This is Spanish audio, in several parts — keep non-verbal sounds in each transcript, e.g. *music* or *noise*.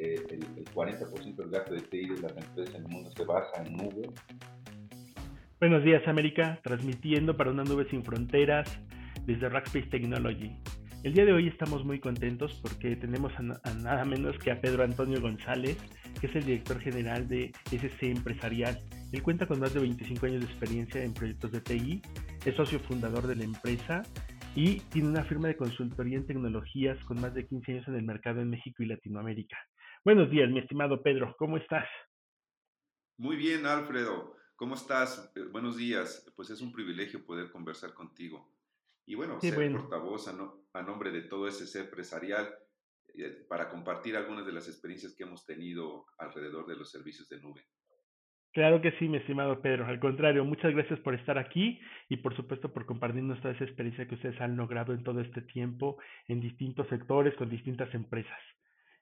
eh, el, 40% del gasto de TI de las empresas en el mundo se basa en nube. Buenos días América, transmitiendo para una nube sin fronteras desde Rackspace Technology. El día de hoy estamos muy contentos porque tenemos a, nada menos que a Pedro Antonio González, que es el director general de SC Empresarial. Él cuenta con más de 25 años de experiencia en proyectos de TI, es socio fundador de la empresa y tiene una firma de consultoría en tecnologías con más de 15 años en el mercado en México y Latinoamérica. Buenos días, mi estimado Pedro, ¿cómo estás? Muy bien, Alfredo. ¿Cómo estás? Eh, buenos días. Pues es un privilegio poder conversar contigo. Y bueno, ser portavoz a, nombre de todo ese ser empresarial eh, para compartir algunas de las experiencias que hemos tenido alrededor de los servicios de nube. Claro que sí, mi estimado Pedro. Al contrario, muchas gracias por estar aquí y por supuesto por compartirnos toda esa experiencia que ustedes han logrado en todo este tiempo en distintos sectores con distintas empresas.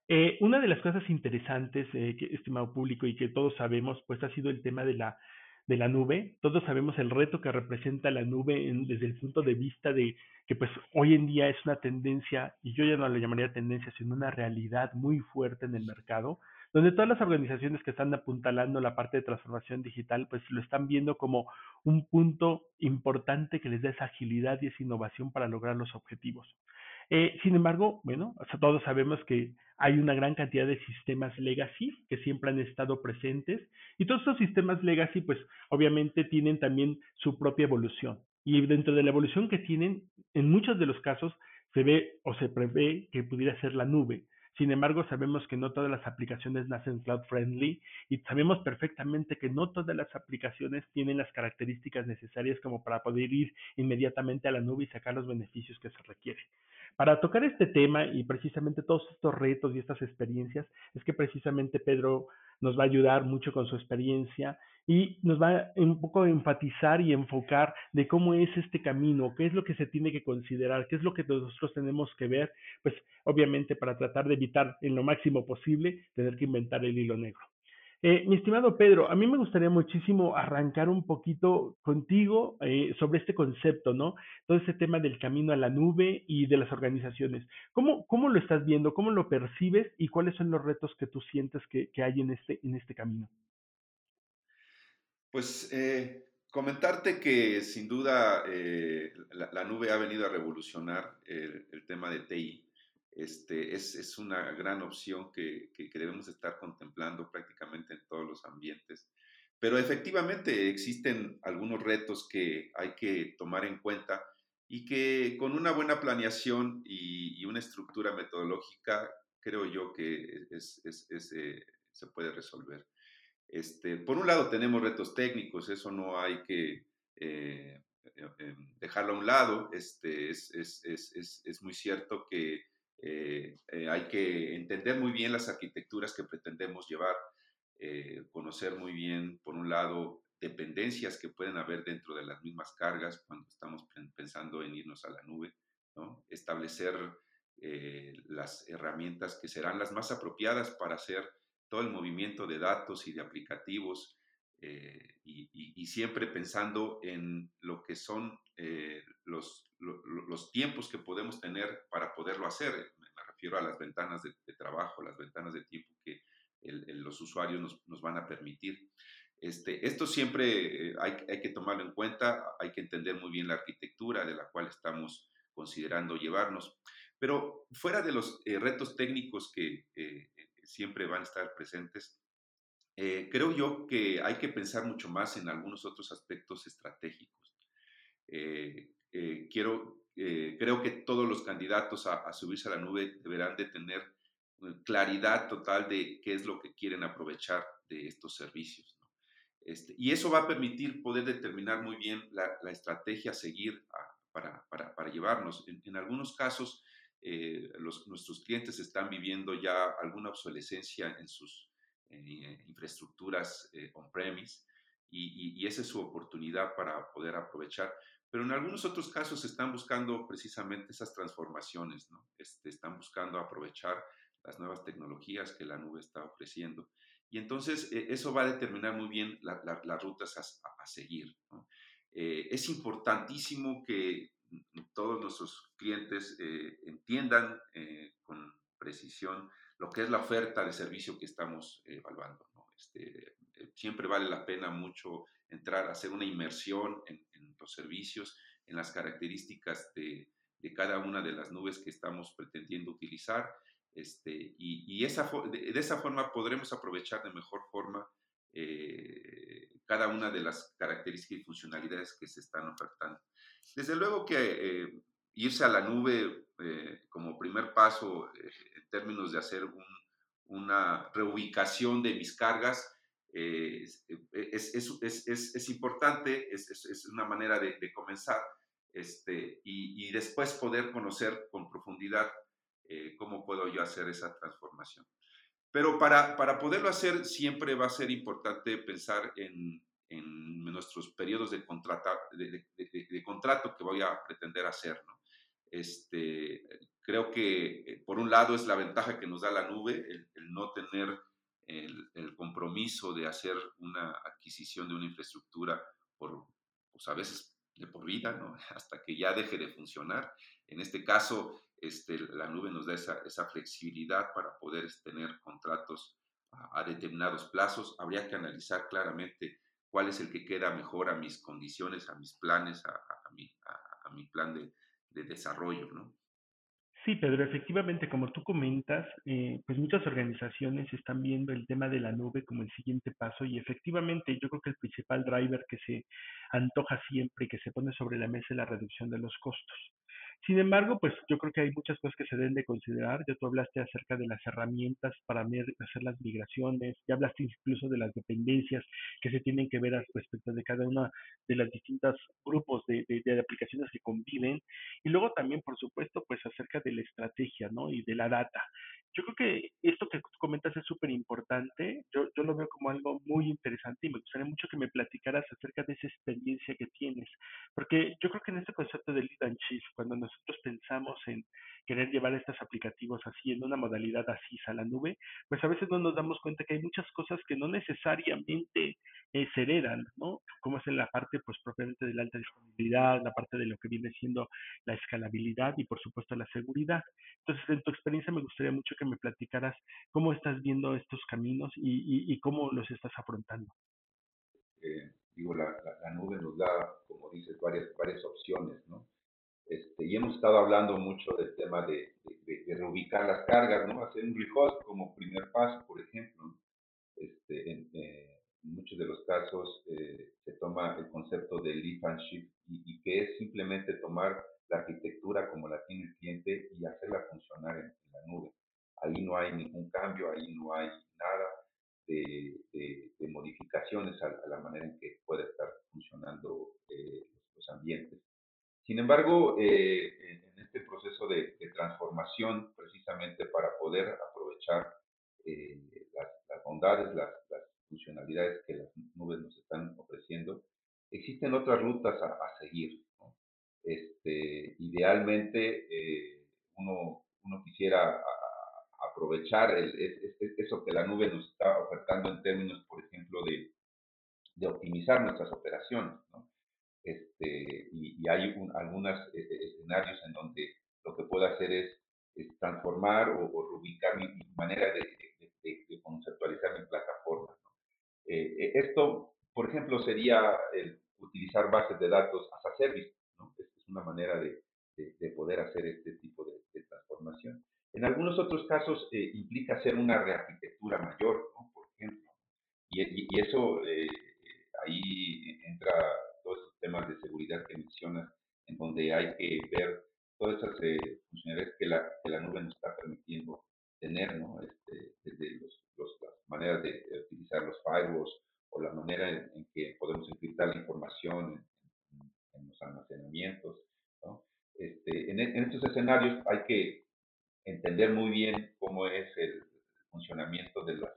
Eh, una de las cosas interesantes, eh, estimado público, y que todos sabemos, pues ha sido el tema de la, de la nube. Todos sabemos el reto que representa la nube desde el punto de vista de que pues hoy en día es una tendencia, y yo ya no le llamaría tendencia, sino una realidad muy fuerte en el mercado donde todas las organizaciones que están apuntalando la parte de transformación digital, pues lo están viendo como un punto importante que les da esa agilidad y esa innovación para lograr los objetivos. Eh, sin embargo, bueno, todos sabemos que hay una gran cantidad de sistemas legacy que siempre han estado presentes y todos esos sistemas legacy, pues obviamente tienen también su propia evolución. Y dentro de la evolución que tienen, en muchos de los casos se ve o se prevé que pudiera ser la nube. Sin embargo, sabemos que no todas las aplicaciones nacen cloud friendly y sabemos perfectamente que no todas las aplicaciones tienen las características necesarias como para poder ir inmediatamente a la nube y sacar los beneficios que se requieren. Para tocar este tema y precisamente todos estos retos y estas experiencias, es que precisamente Pedro nos va a ayudar mucho con su experiencia y nos va un poco a enfatizar y enfocar de cómo es este camino, qué es lo que se tiene que considerar, qué es lo que nosotros tenemos que ver, pues obviamente para tratar de evitar en lo máximo posible tener que inventar el hilo negro. Eh, mi estimado Pedro, a mí me gustaría muchísimo arrancar un poquito contigo eh, sobre este concepto, ¿no? Todo ese tema del camino a la nube y de las organizaciones. ¿Cómo, cómo lo estás viendo? ¿Cómo lo percibes? ¿Y cuáles son los retos que tú sientes que, que hay en este, en este camino? Pues eh, comentarte que sin duda eh, la, nube ha venido a revolucionar el, tema de TI. Este, es, una gran opción que, debemos estar contemplando prácticamente en todos los ambientes. Pero efectivamente existen algunos retos que hay que tomar en cuenta y que con una buena planeación y, una estructura metodológica creo yo que eh, se puede resolver. Este, por un lado tenemos retos técnicos, eso no hay que eh, eh, eh, dejarlo a un lado. Este, es, es, es, es muy cierto que hay que entender muy bien las arquitecturas que pretendemos llevar, conocer muy bien, por un lado, dependencias que pueden haber dentro de las mismas cargas cuando estamos pensando en irnos a la nube, ¿no? establecer las herramientas que serán las más apropiadas para hacer todo el movimiento de datos y de aplicativos eh, y, siempre pensando en lo que son eh, los, los, tiempos que podemos tener para poderlo hacer. Me, refiero a las ventanas de, trabajo, las ventanas de tiempo que los usuarios nos, nos, van a permitir. Este, esto siempre eh, hay, hay, que tomarlo en cuenta, hay que entender muy bien la arquitectura de la cual estamos considerando llevarnos. Pero fuera de los retos técnicos que siempre van a estar presentes. Eh, creo yo que hay que pensar mucho más en algunos otros aspectos estratégicos. Eh, eh, quiero, creo que todos los candidatos a, subirse a la nube deberán de tener claridad total de qué es lo que quieren aprovechar de estos servicios. Este, y eso va a permitir poder determinar muy bien la, estrategia a seguir para, llevarnos. En, algunos casos, eh, nuestros clientes están viviendo ya alguna obsolescencia en sus eh, infraestructuras eh, on-premise y, esa es su oportunidad para poder aprovechar. Pero en algunos otros casos están buscando precisamente esas transformaciones, ¿no? Este, están buscando aprovechar las nuevas tecnologías que la nube está ofreciendo. Y entonces eso va a determinar muy bien las rutas a, seguir. es importantísimo que todos nuestros clientes eh, entiendan eh, con precisión lo que es la oferta de servicio que estamos evaluando. Este, siempre vale la pena mucho entrar a hacer una inmersión en, los servicios, en las características de, cada una de las nubes que estamos pretendiendo utilizar. Este, y, de, esa forma podremos aprovechar de mejor forma eh, cada una de las características y funcionalidades que se están ofertando. Desde luego que eh, irse a la nube eh, como primer paso en términos de hacer un, una reubicación de mis cargas es, es, importante, es, una manera de, comenzar este, y, y, después poder conocer con profundidad cómo puedo yo hacer esa transformación. Pero para, para poderlo hacer siempre va a ser importante pensar en, en nuestros periodos de, de, de, contrato que voy a pretender hacer. ¿no? Este, creo que eh, por un lado es la ventaja que nos da la nube, el, no tener el, el, compromiso de hacer una adquisición de una infraestructura por, pues a veces de por vida, ¿no? *laughs* hasta que ya deje de funcionar. En este caso, este, la nube nos da esa, esa flexibilidad para poder tener contratos a, determinados plazos. Habría que analizar claramente cuál es el que queda mejor a mis condiciones, a mis planes, a, mi, plan de, de desarrollo, ¿no? Sí, Pedro, efectivamente, como tú comentas, eh, pues muchas organizaciones están viendo el tema de la nube como el siguiente paso y efectivamente yo creo que el principal driver que se antoja siempre y que se pone sobre la mesa es la reducción de los costos. Sin embargo, pues yo creo que hay muchas cosas que se deben de considerar. Ya tú hablaste acerca de las herramientas para hacer las migraciones, ya hablaste incluso de las dependencias que se tienen que ver respecto de cada una de las distintas grupos de, de, aplicaciones que conviven. Y luego también, por supuesto, pues acerca de la estrategia, ¿no? Y de la data. Yo creo que esto que comentas es súper importante. Yo, yo lo veo como algo muy interesante y me gustaría mucho que me platicaras acerca de esa experiencia que tienes. Porque yo creo que en este concepto de lead and chief, cuando nosotros pensamos en querer llevar estos aplicativos así, en una modalidad así a la nube, pues a veces no nos damos cuenta que hay muchas cosas que no necesariamente eh, se heredan, ¿no? Como es en la parte, pues propiamente de la alta disponibilidad, la parte de lo que viene siendo la escalabilidad y por supuesto la seguridad. Entonces, en tu experiencia me gustaría mucho que me platicaras cómo estás viendo estos caminos y, y, cómo los estás afrontando. Eh, digo, la, la, nube nos da, como dices, varias, varias opciones, ¿no? Este, y hemos estado hablando mucho del tema de, de, reubicar las cargas, ¿no? Hacer un rehost como primer paso, por ejemplo. Este, en, eh, muchos de los casos eh, se toma el concepto de lift and shift y, que es simplemente tomar la arquitectura como la tiene el cliente y hacerla funcionar en, la nube. Ahí no hay ningún cambio, ahí no hay nada de, de modificaciones a, la manera en que puede estar funcionando eh, los ambientes. Sin embargo, eh, en este proceso de, transformación, precisamente para poder aprovechar eh, las, bondades, las, funcionalidades que las nubes nos están ofreciendo, existen otras rutas a, seguir. Este, idealmente, eh, uno, uno, quisiera aprovechar eso que la nube nos está ofertando en términos, por ejemplo, de, de optimizar nuestras operaciones. ¿no? Este, y, hay algunos eh, eh, escenarios en donde lo que puedo hacer es, transformar o, ubicar mi, manera de, conceptualizar mi plataforma. Eh, esto, por ejemplo, sería el utilizar bases de datos as a service. ¿no? Es una manera de, poder hacer este tipo de, transformación. En algunos otros casos implica hacer una rearquitectura mayor, por ejemplo. Y, y eso ahí entra temas de seguridad que mencionas, en donde hay que ver todas esas eh, funcionalidades que la, que la nube nos está permitiendo tener, ¿no? Este, desde los, las maneras de, utilizar los firewalls o la manera en, que podemos encriptar la información en, los almacenamientos, ¿no? Este, en, en, estos escenarios hay que entender muy bien cómo es el funcionamiento de las,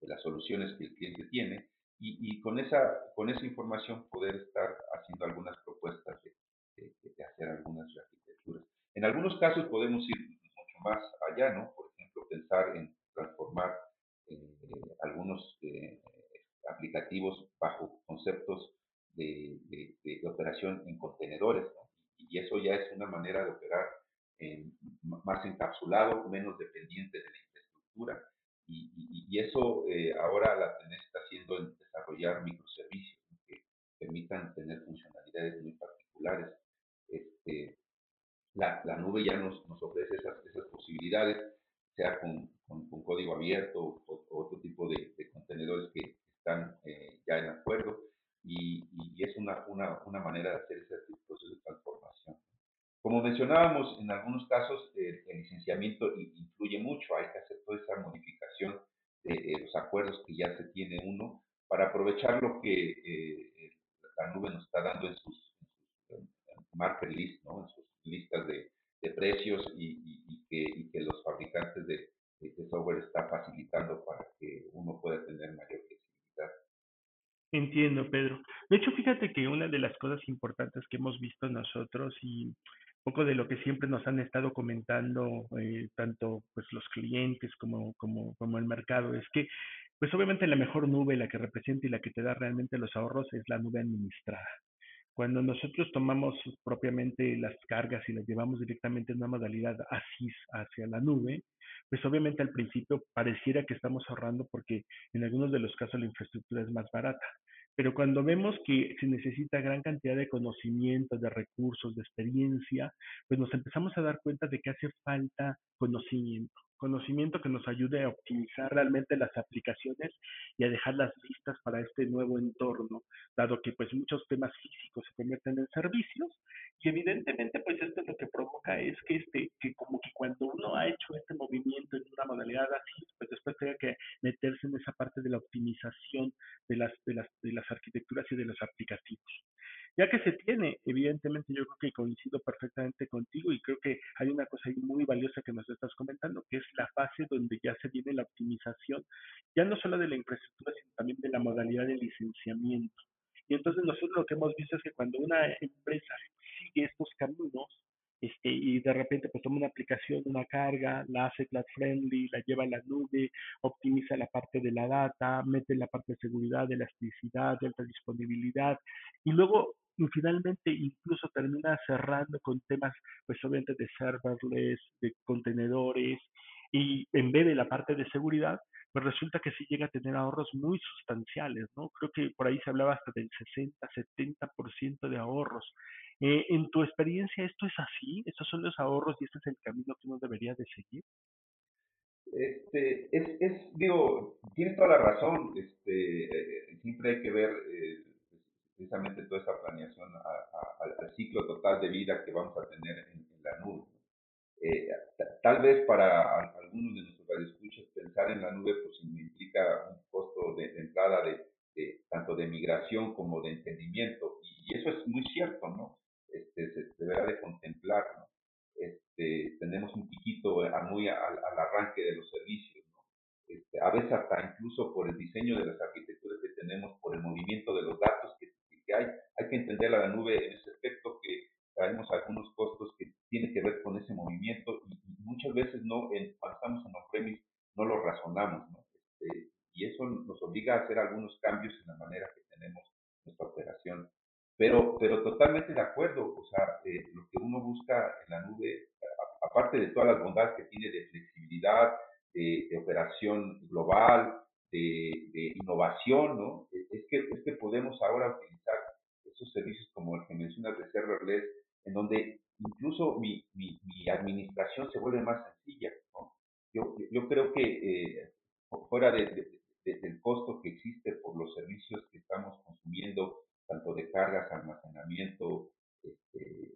de las soluciones que el cliente tiene y, con, esa, con esa información poder estar haciendo algunas propuestas de, hacer algunas arquitecturas. En algunos casos podemos ir mucho más allá, ¿no? Por ejemplo, pensar en transformar eh, algunos eh, aplicativos bajo conceptos de, de, operación en contenedores, ¿no? Y eso ya encapsulado, menos dependiente de la infraestructura infraestructura y, y, eso eh, ahora la TENES está haciendo en desarrollar microservicios que permitan tener funcionalidades muy particulares. Este, la, la nube ya nos, nos ofrece esas, esas posibilidades, sea con, con, código abierto o, otro tipo de, contenedores que están eh, ya en acuerdo y, y es una, una, una, manera de hacer ese proceso de transformación. Como mencionábamos, en algunos casos el licenciamiento influye mucho, hay que hacer toda esa modificación de los acuerdos que ya se tiene uno para aprovechar lo que eh, la nube nos está dando en sus, market list, ¿no? en sus listas de, precios y, que, los fabricantes de, de software están facilitando para que uno pueda tener mayor flexibilidad. Entiendo, Pedro. De hecho, fíjate que una de las cosas importantes que hemos visto nosotros y poco de lo que siempre nos han estado comentando eh, tanto pues los clientes como, como, como el mercado es que pues obviamente la mejor nube, la que representa y la que te da realmente los ahorros es la nube administrada. Cuando nosotros tomamos propiamente las cargas y las llevamos directamente en una modalidad ASIS hacia la nube, pues obviamente al principio pareciera que estamos ahorrando porque en algunos de los casos la infraestructura es más barata. Pero cuando vemos que se necesita gran cantidad de conocimiento, de recursos, de experiencia, pues nos empezamos a dar cuenta de que hace falta conocimiento conocimiento que nos ayude a optimizar realmente las aplicaciones y a dejarlas listas para este nuevo entorno, dado que pues muchos temas físicos se convierten en servicios y evidentemente pues esto lo que provoca es que este que como que cuando uno ha hecho este movimiento en una modalidad así, pues después tenga que meterse en esa parte de la optimización de las de las de las arquitecturas y de los aplicativos. Ya que se tiene, evidentemente yo creo que coincido perfectamente contigo y creo que hay una cosa muy valiosa que nos estás comentando, que es la fase donde ya se viene la optimización, ya no solo de la infraestructura, sino también de la modalidad de licenciamiento. Y entonces nosotros lo que hemos visto es que cuando una empresa sigue estos caminos, este, y de repente pues toma una aplicación, una carga, la hace cloud friendly, la lleva a la nube, optimiza la parte de la data, mete la parte de seguridad, de elasticidad, de alta disponibilidad y luego finalmente incluso termina cerrando con temas pues obviamente de serverless, de contenedores y en vez de la parte de seguridad, pues resulta que sí llega a tener ahorros muy sustanciales, ¿no? Creo que por ahí se hablaba hasta del 60, 70% de ahorros. Eh, en tu experiencia, ¿esto es así? ¿Estos son los ahorros y este es el camino que uno debería de seguir? Este, es, es, digo, tienes toda la razón, este, eh, siempre hay que ver eh, precisamente toda esa planeación al ciclo total de vida que vamos a tener en, la nube. Tal vez para algunos de nuestros radioescuchos pensar en la nube pues implica un costo de, entrada de, tanto de migración como de entendimiento y, eso es muy cierto, ¿no? este, se deberá de contemplar. Este, tenemos un piquito muy al, arranque de los servicios, este, a veces hasta incluso por el diseño de las arquitecturas que tenemos, por el movimiento de los datos que, hay, hay que entender a la nube en ese aspecto que traemos algunos costos que tienen que ver con ese movimiento y, muchas veces no en, cuando estamos en on-premise no lo razonamos, este, y eso nos obliga a hacer algunos cambios en la manera que tenemos nuestra operación. Pero, pero totalmente de acuerdo, o sea, eh, lo que uno busca en la nube, aparte de todas las bondades que tiene de flexibilidad, de, operación global, de, innovación, ¿no? E, es que, es que podemos ahora utilizar esos servicios como el que mencionas de serverless, en donde incluso mi, mi, mi administración se vuelve más sencilla, ¿no? Yo, yo creo que eh, fuera de, del costo que existe por los servicios que estamos consumiendo tanto de cargas, almacenamiento, este,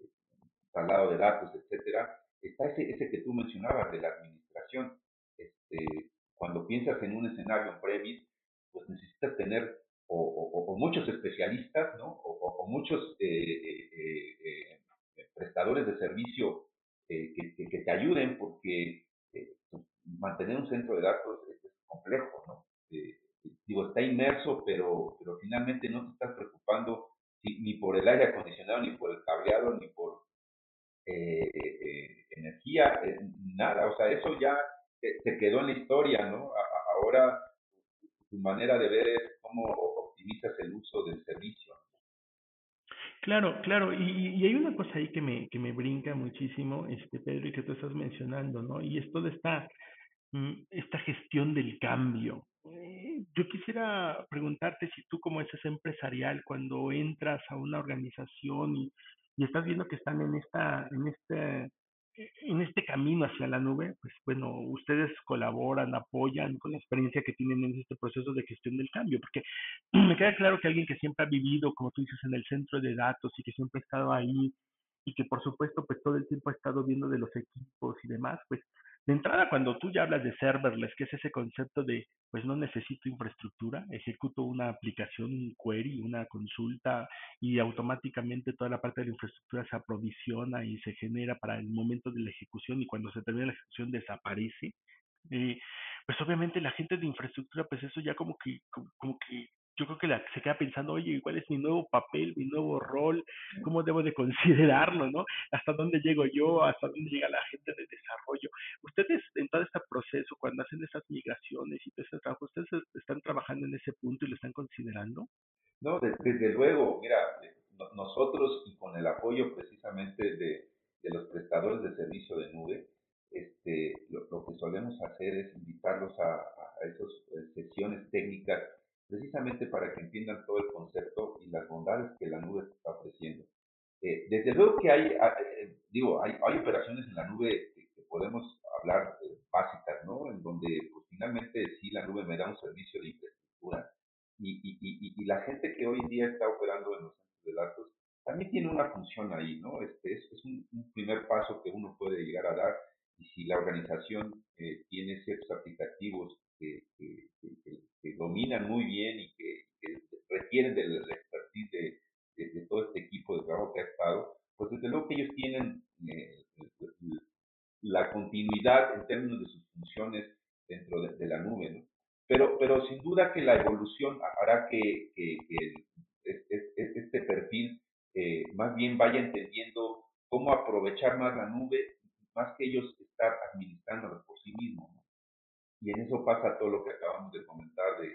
de datos, etcétera, está ese, ese que tú mencionabas de la administración. Este, cuando piensas en un escenario en pues necesitas tener o, muchos especialistas, ¿no? O, muchos eh, eh, eh, prestadores de servicio que, que, te ayuden, porque pues, mantener un centro de datos es, complejo, ¿no? digo, está inmerso, pero, pero finalmente no te estás preocupando ni por el aire acondicionado, ni por el cableado, ni por eh, eh, energía, eh, nada, o sea, eso ya se quedó en la historia, ¿no? ahora tu manera de ver es cómo optimizas el uso del servicio. Claro, claro, y, y, hay una cosa ahí que me, que me brinca muchísimo, este Pedro, y que tú estás mencionando, ¿no? Y es toda esta mm, esta gestión del cambio. Eh, yo quisiera preguntarte si tú como ese empresarial, cuando entras a una organización y, y estás viendo que están en esta, en este, en este camino hacia la nube, pues bueno, ustedes colaboran, apoyan con la experiencia que tienen en este proceso de gestión del cambio, porque *clears throat* me queda claro que alguien que siempre ha vivido, como tú dices, en el centro de datos y que siempre ha estado ahí y que por supuesto pues todo el tiempo ha estado viendo de los equipos y demás, pues de entrada cuando tú ya hablas de serverless, que es ese concepto de pues no necesito infraestructura, ejecuto una aplicación, un query, una consulta y automáticamente toda la parte de la infraestructura se aprovisiona y se genera para el momento de la ejecución y cuando se termina la ejecución desaparece. Eh, pues obviamente la gente de infraestructura, pues eso ya como que, como, como que yo creo que la, se queda pensando, oye, ¿cuál es mi nuevo papel, mi nuevo rol? ¿Cómo debo de considerarlo, no? ¿Hasta dónde llego yo? ¿Hasta dónde llega la gente de desarrollo? Ustedes en todo este proceso, cuando hacen esas migraciones y todo ese trabajo, ¿ustedes están trabajando en ese punto y lo están considerando? No, desde luego, mira, nosotros y con el apoyo precisamente de, de los prestadores de servicio de nube, este, lo, lo, que solemos hacer es invitarlos a, a esas eh, sesiones técnicas precisamente para que entiendan todo el concepto y las bondades que la nube está ofreciendo. Eh, desde luego que hay, ah, eh, digo, hay, hay, operaciones en la nube que, podemos hablar eh, básicas, ¿no? En donde pues, finalmente sí la nube me da un servicio de infraestructura y, y, y, y, la gente que hoy en día está operando en los centros de datos también tiene una función ahí, ¿no? Este es, es un, un, primer paso que uno puede llegar a dar y si la organización eh, tiene ciertos aplicativos que, que, que, dominan muy bien y que, requieren de la expertise de, de, de, todo este equipo de trabajo que ha estado, pues desde luego que ellos tienen eh, la continuidad en términos de sus funciones dentro de, de la nube, ¿no? Pero, pero sin duda que la evolución hará que, que, que este perfil eh, más bien vaya entendiendo cómo aprovechar más la nube, más que ellos estar administrándola por sí mismos. Y en eso pasa todo lo que acabamos de comentar de,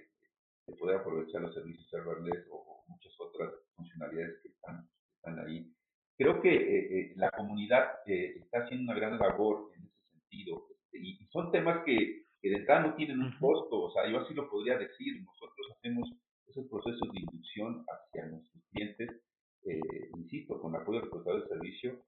de poder aprovechar los servicios serverless o, o, muchas otras funcionalidades que están, están ahí. Creo que eh, eh, la comunidad eh, está haciendo una gran labor en ese sentido este, y, y, son temas que, que, de entrada no tienen un costo, o sea, yo así lo podría decir, nosotros hacemos esos procesos de inducción hacia nuestros clientes, insisto, con apoyo del prestador de servicio,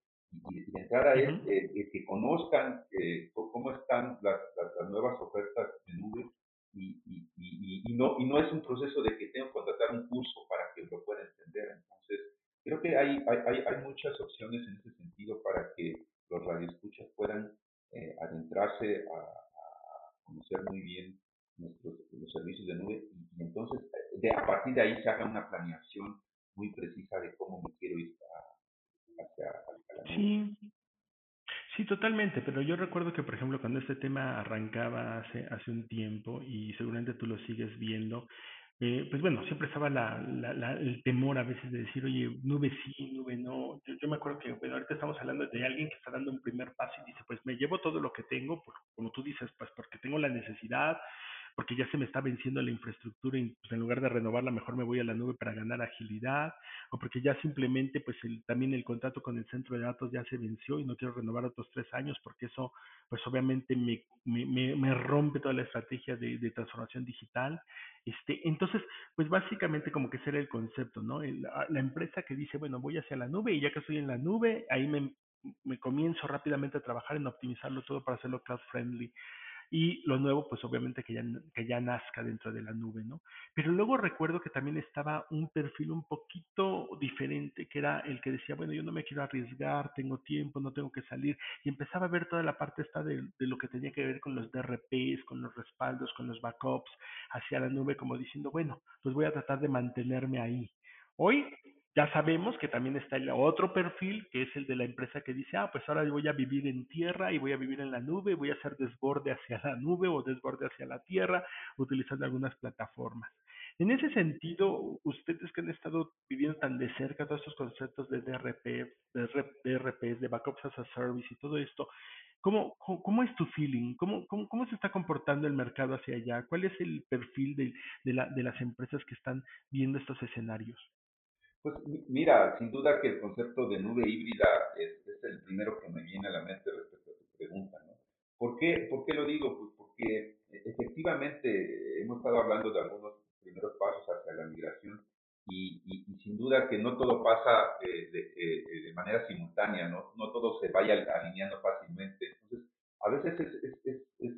y, de entrada es eh, que conozcan eh, cómo están las, las, nuevas ofertas de nube y, y, y, no, y no es un proceso de que tengo que contratar un curso para que lo pueda entender. Entonces, creo que hay, hay, hay muchas opciones en ese sentido para que los radioescuchas puedan eh, adentrarse a, a, conocer muy bien nuestros los servicios de nube y, entonces de, a partir de ahí se haga una planeación muy precisa de cómo me quiero ir a, hacia, Sí, sí, totalmente, pero yo recuerdo que, por ejemplo, cuando este tema arrancaba hace, hace un tiempo, y seguramente tú lo sigues viendo, eh, pues bueno, siempre estaba la, la, la, el temor a veces de decir, oye, nube sí, nube no. Yo, me acuerdo que, bueno, ahorita estamos hablando de alguien que está dando un primer paso y dice, pues me llevo todo lo que tengo, por, como tú dices, pues porque tengo la necesidad, porque ya se me está venciendo la infraestructura y pues, en lugar de renovarla mejor me voy a la nube para ganar agilidad o porque ya simplemente pues el, también el contrato con el centro de datos ya se venció y no quiero renovar otros tres años porque eso pues obviamente me, me, me rompe toda la estrategia de, de, transformación digital. Este, entonces pues básicamente como que ese era el concepto, ¿no? La, la empresa que dice bueno voy hacia la nube y ya que estoy en la nube ahí me, me comienzo rápidamente a trabajar en optimizarlo todo para hacerlo cloud friendly y lo nuevo, pues obviamente que ya, que ya nazca dentro de la nube, ¿no? Pero luego recuerdo que también estaba un perfil un poquito diferente, que era el que decía, bueno, yo no me quiero arriesgar, tengo tiempo, no tengo que salir, y empezaba a ver toda la parte esta de, de lo que tenía que ver con los DRPs, con los respaldos, con los backups hacia la nube, como diciendo, bueno, pues voy a tratar de mantenerme ahí. Hoy ya sabemos que también está el otro perfil, que es el de la empresa que dice, ah, pues ahora voy a vivir en tierra y voy a vivir en la nube, voy a hacer desborde hacia la nube o desborde hacia la tierra, utilizando algunas plataformas. En ese sentido, ustedes que han estado viviendo tan de cerca todos estos conceptos de DRP, de DRPs, de Backups as a Service y todo esto, ¿Cómo, cómo, es tu feeling? ¿Cómo, ¿Cómo, cómo, se está comportando el mercado hacia allá? ¿Cuál es el perfil de, de, la, de las empresas que están viendo estos escenarios? Pues mira, sin duda que el concepto de nube híbrida es, el primero que me viene a la mente respecto a tu pregunta, ¿no? ¿Por qué, por qué lo digo? Pues porque porque efectivamente hemos estado hablando de algunos primeros pasos hacia la migración y, sin duda que no todo pasa eh, de, de, manera simultánea, ¿no? no todo se vaya alineando fácilmente. Entonces, a veces es, es,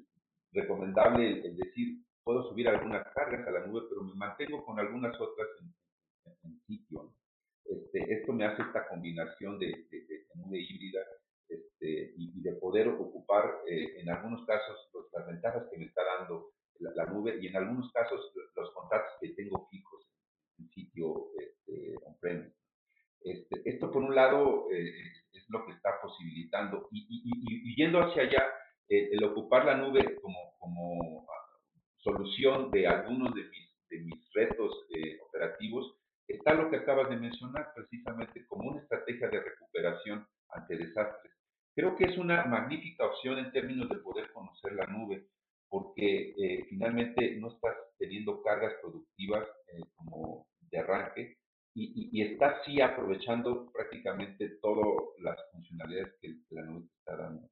recomendable el, decir, puedo subir algunas cargas a la nube, pero me mantengo con algunas otras en, sitio. Este, esto me hace esta combinación de, nube híbrida este, y, de poder ocupar eh, en algunos casos las ventajas que me está dando la, nube y en algunos casos los contratos que tengo fijos en sitio este, on-premise. Este, esto por un lado eh, es lo que está posibilitando y, y, yendo hacia allá, eh, el ocupar la nube como, como solución de algunos de mis, de está lo que acabas de mencionar precisamente como una estrategia de recuperación ante desastres. Creo que es una magnífica opción en términos de poder conocer la nube, porque eh, finalmente no estás teniendo cargas productivas como de arranque y, y, estás sí aprovechando prácticamente todas las funcionalidades que la nube te está dando.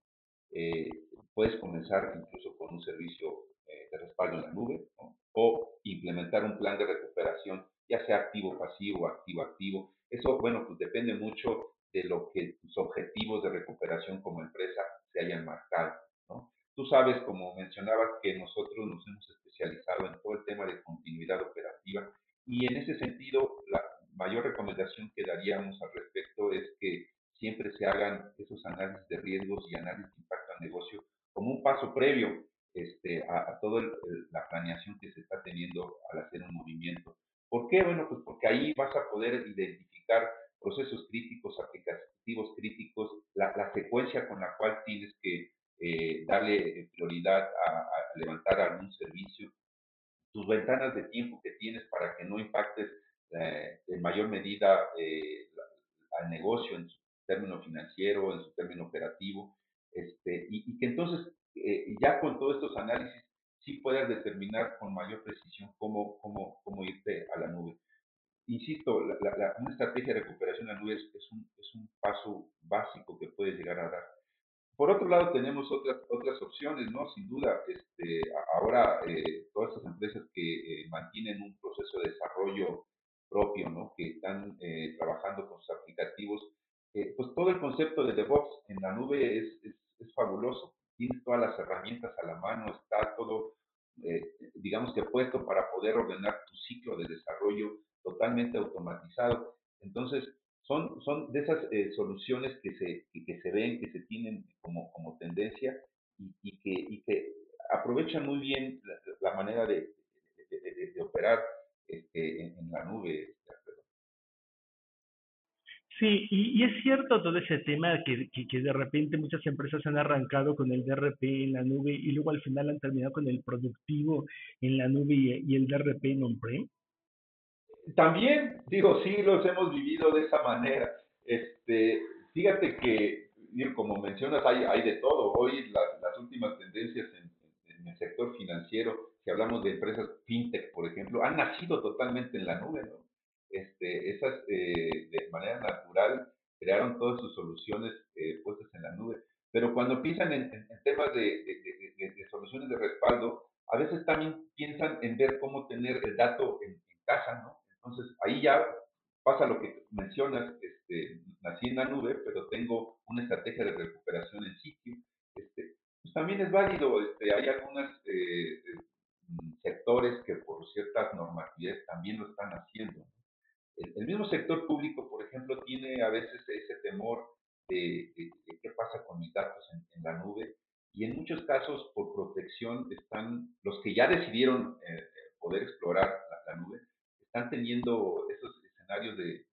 Eh, puedes comenzar incluso con un servicio eh, de respaldo en la nube o implementar un plan de recuperación, ya sea activo pasivo, activo activo. Eso, bueno, pues depende mucho de lo que tus objetivos de recuperación como empresa se hayan marcado. ¿no? Tú sabes, como mencionabas, que nosotros nos hemos especializado en todo el tema de continuidad operativa y en ese sentido la mayor recomendación que daríamos al respecto es que siempre se hagan esos análisis de riesgos y análisis de impacto al negocio como un paso previo este, a, toda la planeación que se está teniendo al hacer un movimiento. ¿Por qué? Bueno, pues porque ahí vas a poder identificar procesos críticos, aplicativos críticos, la, secuencia con la cual tienes que eh, darle prioridad a, levantar algún servicio, tus ventanas de tiempo que tienes para que no impactes eh, en mayor medida eh, al negocio en su término financiero, en su término operativo, este, y, que entonces eh, ya con todos estos análisis sí puedas determinar con mayor precisión cómo, cómo, cómo irte a la nube. Insisto, la, una estrategia de recuperación a la nube es, un, es un paso básico que puedes llegar a dar. Por otro lado, tenemos otras, otras opciones, ¿no? Sin duda, este, ahora eh, todas estas empresas que eh, mantienen un proceso de desarrollo propio, ¿no? Que están trabajando con sus aplicativos, pues todo el concepto de DevOps en la nube es, es, fabuloso. Tienes todas las herramientas a la mano, está todo, eh, digamos que puesto para poder ordenar tu ciclo de desarrollo totalmente automatizado. Entonces, son, son de esas eh, soluciones que se, que, se ven, que se tienen como, como tendencia y, que, y que aprovechan muy bien la, manera de, de, operar este, en, en, la nube. Sí, y, es cierto todo ese tema que, que, de repente muchas empresas han arrancado con el DRP en la nube y luego al final han terminado con el productivo en la nube y, el DRP en on-prem. También, digo, sí, los hemos vivido de esa manera. Este, fíjate que, como mencionas, hay, hay de todo. Hoy las últimas tendencias en, en, el sector financiero, si hablamos de empresas fintech, por ejemplo, han nacido totalmente en la nube, ¿no? Este, esas eh, de manera natural crearon todas sus soluciones eh, puestas en la nube. Pero cuando piensan en, temas de, soluciones de respaldo, a veces también piensan en ver cómo tener el dato en, casa, ¿no? Entonces ahí ya pasa lo que mencionas, este, nací en la nube, pero tengo una estrategia de recuperación en sitio. Este, pues también es válido, este, hay algunos eh, sectores que por ciertas normatividades también lo están haciendo. El, mismo sector público, por ejemplo, tiene a veces ese temor de, qué pasa con mis datos en, la nube y en muchos casos por protección están los que ya decidieron eh, poder explorar la, nube, están teniendo esos escenarios de,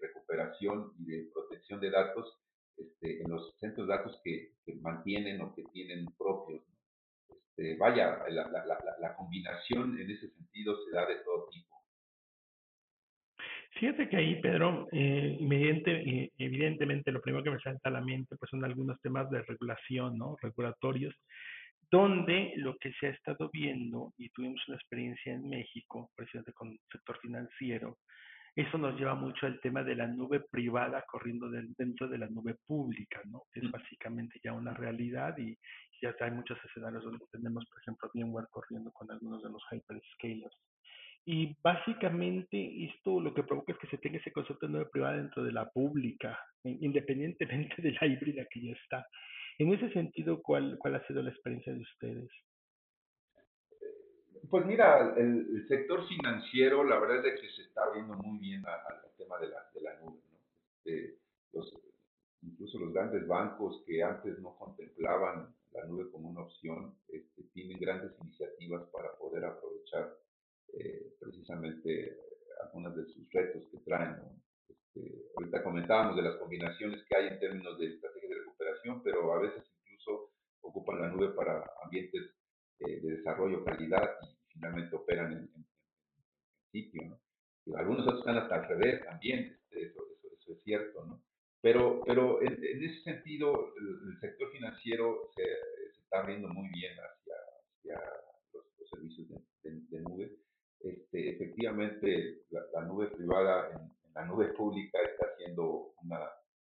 recuperación y de protección de datos este, en los centros de datos que, mantienen o que tienen propios. Este, vaya, la, la, combinación en ese sentido se da de todo tipo. Fíjate que ahí, Pedro, eh, eh, evidentemente lo primero que me salta a la mente pues son algunos temas de regulación, ¿no? Regulatorios, donde lo que se ha estado viendo, y tuvimos una experiencia en México, precisamente con el sector financiero, eso nos lleva mucho al tema de la nube privada corriendo dentro de la nube pública, ¿no? Es mm. básicamente ya una realidad y ya hay muchos escenarios donde tenemos, por ejemplo, VMware corriendo con algunos de los hyperscalers. Y básicamente esto lo que provoca es que se tenga ese concepto de nube privada dentro de la pública, independientemente *laughs* de la híbrida que ya está. En ese sentido, ¿cuál, cuál ha sido la experiencia de ustedes? Pues mira, el, sector financiero, la verdad es que se está viendo muy bien al tema de la, de la nube. ¿no? Este, incluso los grandes bancos que antes no contemplaban la nube como una opción, este, tienen grandes iniciativas para poder aprovechar eh, precisamente algunos de sus retos que traen. Este, ahorita comentábamos de las combinaciones que hay en términos de estrategia de recuperación, pero a veces incluso ocupan la nube para ambientes eh, de desarrollo, calidad y finalmente operan en, sitio, ¿no? Y algunos otros están hasta al revés también, este, eso, eso, es cierto, ¿no? Pero, pero en, ese sentido, el, sector financiero se, está abriendo muy bien hacia, hacia los, servicios de, nube. Este, efectivamente, la, nube privada en, la nube pública está siendo una,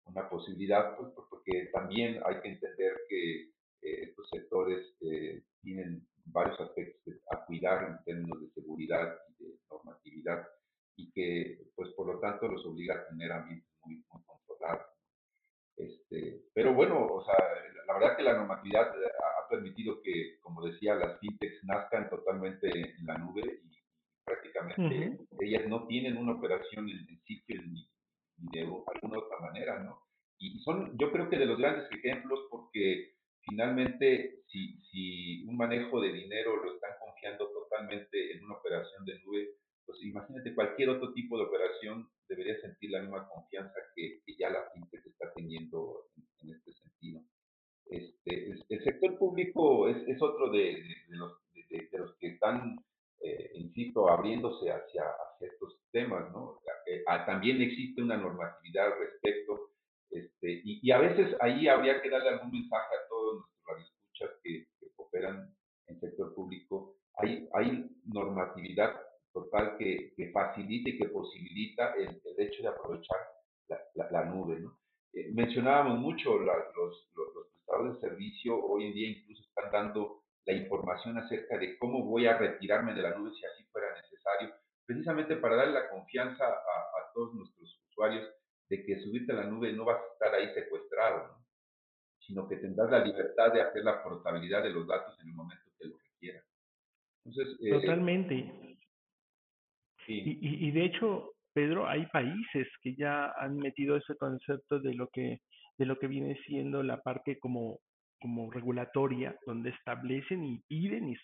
una posibilidad, pues, porque también hay que entender que eh, estos sectores eh, tienen varios aspectos a cuidar en términos de seguridad y de normatividad y que pues por lo tanto los obliga a tener ambientes muy, muy controlados. Este, pero bueno, o sea, la verdad que la normatividad ha permitido que, como decía, las fintechs nazcan totalmente en la nube ellas no tienen una operación en, el sitio ni, de alguna otra manera, ¿no? Y son, yo creo que de los grandes ejemplos porque finalmente si, un manejo de dinero lo están confiando totalmente en una operación de nube, pues imagínate cualquier otro tipo de operación debería sentir la misma confianza que, ya la fintech está teniendo en, este sentido. Este, el, sector público es otro de, los, de, los que están, abriéndose hacia, hacia, estos temas, ¿no? Ah, también existe una normatividad al respecto, este, y, y, a veces ahí habría que darle algún mensaje a todos nuestros que, operan en sector público, hay, hay normatividad total que, que facilita y que posibilita el, hecho de aprovechar la, la, nube. ¿no? Eh, mencionábamos mucho los, los, prestadores de servicio, hoy en día incluso están dando la información acerca de cómo voy a retirarme de la nube si así precisamente para darle la confianza a, a todos nuestros usuarios de que subirte a la nube no vas a estar ahí secuestrado. ¿no? sino que tendrás la libertad de hacer la portabilidad de los datos en el momento que lo requieras. Entonces, eh, Totalmente. Y, y, de hecho, Pedro, hay países que ya han metido ese concepto de lo que de lo que viene siendo la parte como como regulatoria, donde establecen y piden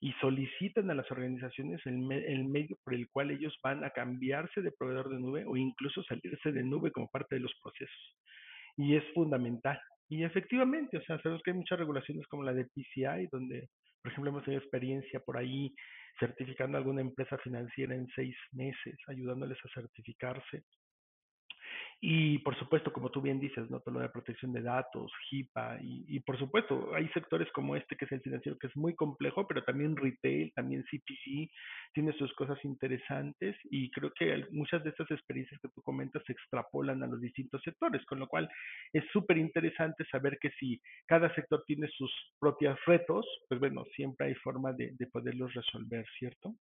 y, solicitan a las organizaciones el, el, medio por el cual ellos van a cambiarse de proveedor de nube o incluso salirse de nube como parte de los procesos. Y es fundamental. Y efectivamente, o sea, sabemos que hay muchas regulaciones como la de PCI, donde, por ejemplo, hemos tenido experiencia por ahí certificando a alguna empresa financiera en seis meses, ayudándoles a certificarse. Y por supuesto, como tú bien dices, ¿no? Todo lo de protección de datos, HIPAA, y, por supuesto, hay sectores como este que es el financiero, que es muy complejo, pero también retail, también CPG, tiene sus cosas interesantes y creo que muchas de estas experiencias que tú comentas se extrapolan a los distintos sectores, con lo cual es súper interesante saber que si cada sector tiene sus propios retos, pues bueno, siempre hay forma de, de poderlos resolver, ¿cierto?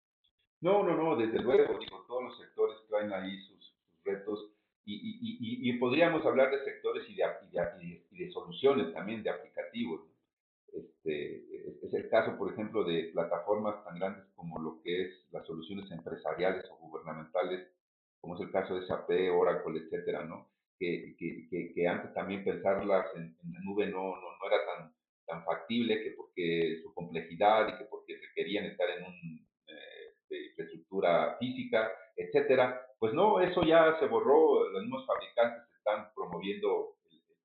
No, no, no, desde luego, digo, todos los sectores traen ahí sus retos y, podríamos hablar de sectores y de, y de, soluciones también, de aplicativos. Este, es el caso, por ejemplo, de plataformas tan grandes como lo que es las soluciones empresariales o gubernamentales, como es el caso de SAP, Oracle, etcétera, ¿no? Que, que, que, antes también pensarlas en, la nube no, no, no, era tan, tan factible, que porque su complejidad y que porque requerían estar en una eh, infraestructura física, etcétera, pues no, eso ya se borró, los mismos fabricantes están promoviendo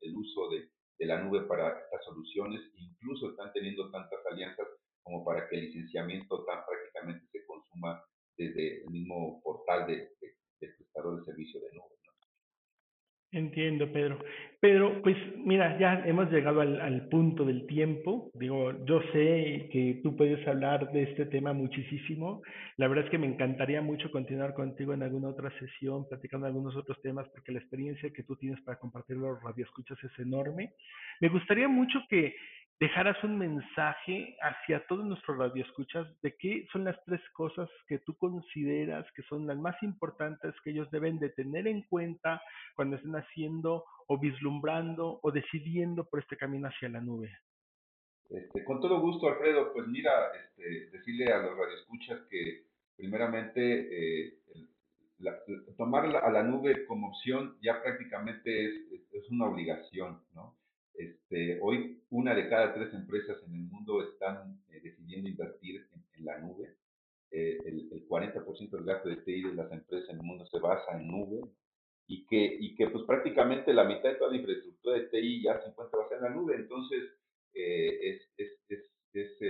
el, uso de, la nube para estas soluciones, incluso están teniendo tantas alianzas como para que el licenciamiento tan prácticamente se consuma desde el mismo portal de, prestador de servicio de nube. Entiendo, Pedro. Pero pues mira, ya hemos llegado al, al, punto del tiempo. Digo, yo sé que tú puedes hablar de este tema muchísimo. La verdad es que me encantaría mucho continuar contigo en alguna otra sesión, platicando algunos otros temas, porque la experiencia que tú tienes para compartir los radioescuchas es enorme. Me gustaría mucho que dejaras un mensaje hacia todos nuestros radioescuchas de qué son las tres cosas que tú consideras que son las más importantes que ellos deben de tener en cuenta cuando estén haciendo o vislumbrando o decidiendo por este camino hacia la nube. Este, con todo gusto, Alfredo, pues mira, este, decirle a los radioescuchas que primeramente eh, tomar a la nube como opción ya prácticamente es, es una obligación, ¿no? Este, hoy una de cada tres empresas en el mundo están eh, decidiendo invertir en, la nube. Eh, el, el, 40% del gasto de TI de las empresas en el mundo se basa en nube y que, y que pues prácticamente la mitad de toda la infraestructura de TI ya se encuentra basada en la nube. Entonces, eh, es, es, es,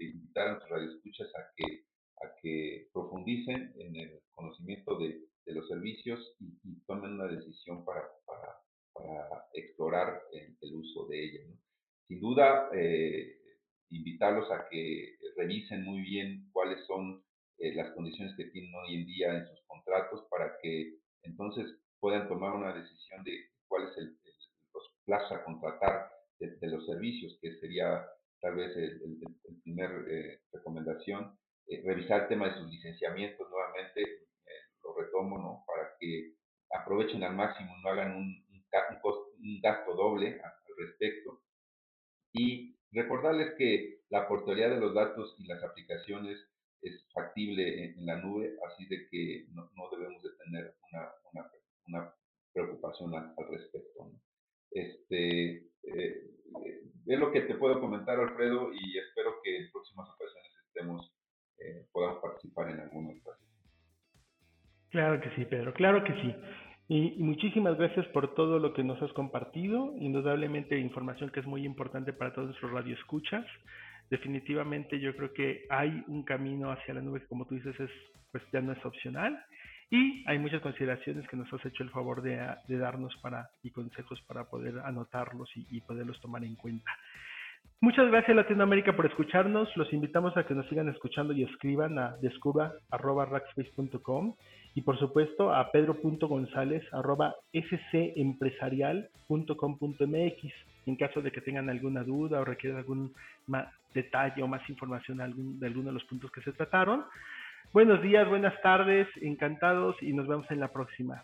invitar a nuestros radioescuchas a que, a que profundicen en el conocimiento de, de los servicios y, y, tomen una decisión para, para para explorar el, uso de ella. Sin duda, eh, invitarlos a que revisen muy bien cuáles son eh, las condiciones que tienen hoy en día en sus contratos para que entonces puedan tomar una decisión de cuál es el, los plazos a contratar de, los servicios, que sería tal vez el, el primer eh, recomendación. revisar el tema de sus licenciamientos nuevamente, lo retomo, ¿no? Para que aprovechen al máximo, no hagan un, un gasto doble al respecto. Y recordarles que la portabilidad de los datos y las aplicaciones es factible en, la nube, así de que no, debemos de tener una, una, una preocupación al, respecto. Este, eh, es lo que te puedo comentar, Alfredo, y espero que en próximas ocasiones estemos, eh, podamos participar en alguna otra. Claro que sí, Pedro, claro que sí. Y, muchísimas gracias por todo lo que nos has compartido. Indudablemente información que es muy importante para todos nuestros radioescuchas. Definitivamente yo creo que hay un camino hacia la nube que como tú dices es pues ya no es opcional y hay muchas consideraciones que nos has hecho el favor de, darnos para y consejos para poder anotarlos y, y poderlos tomar en cuenta. Muchas gracias Latinoamérica por escucharnos. Los invitamos a que nos sigan escuchando y escriban a descubra.rackspace.com y por supuesto a pedro.gonzález.scempresarial.com.mx en caso de que tengan alguna duda o requieran algún detalle o más información de alguno de los puntos que se trataron. Buenos días, buenas tardes, encantados y nos vemos en la próxima.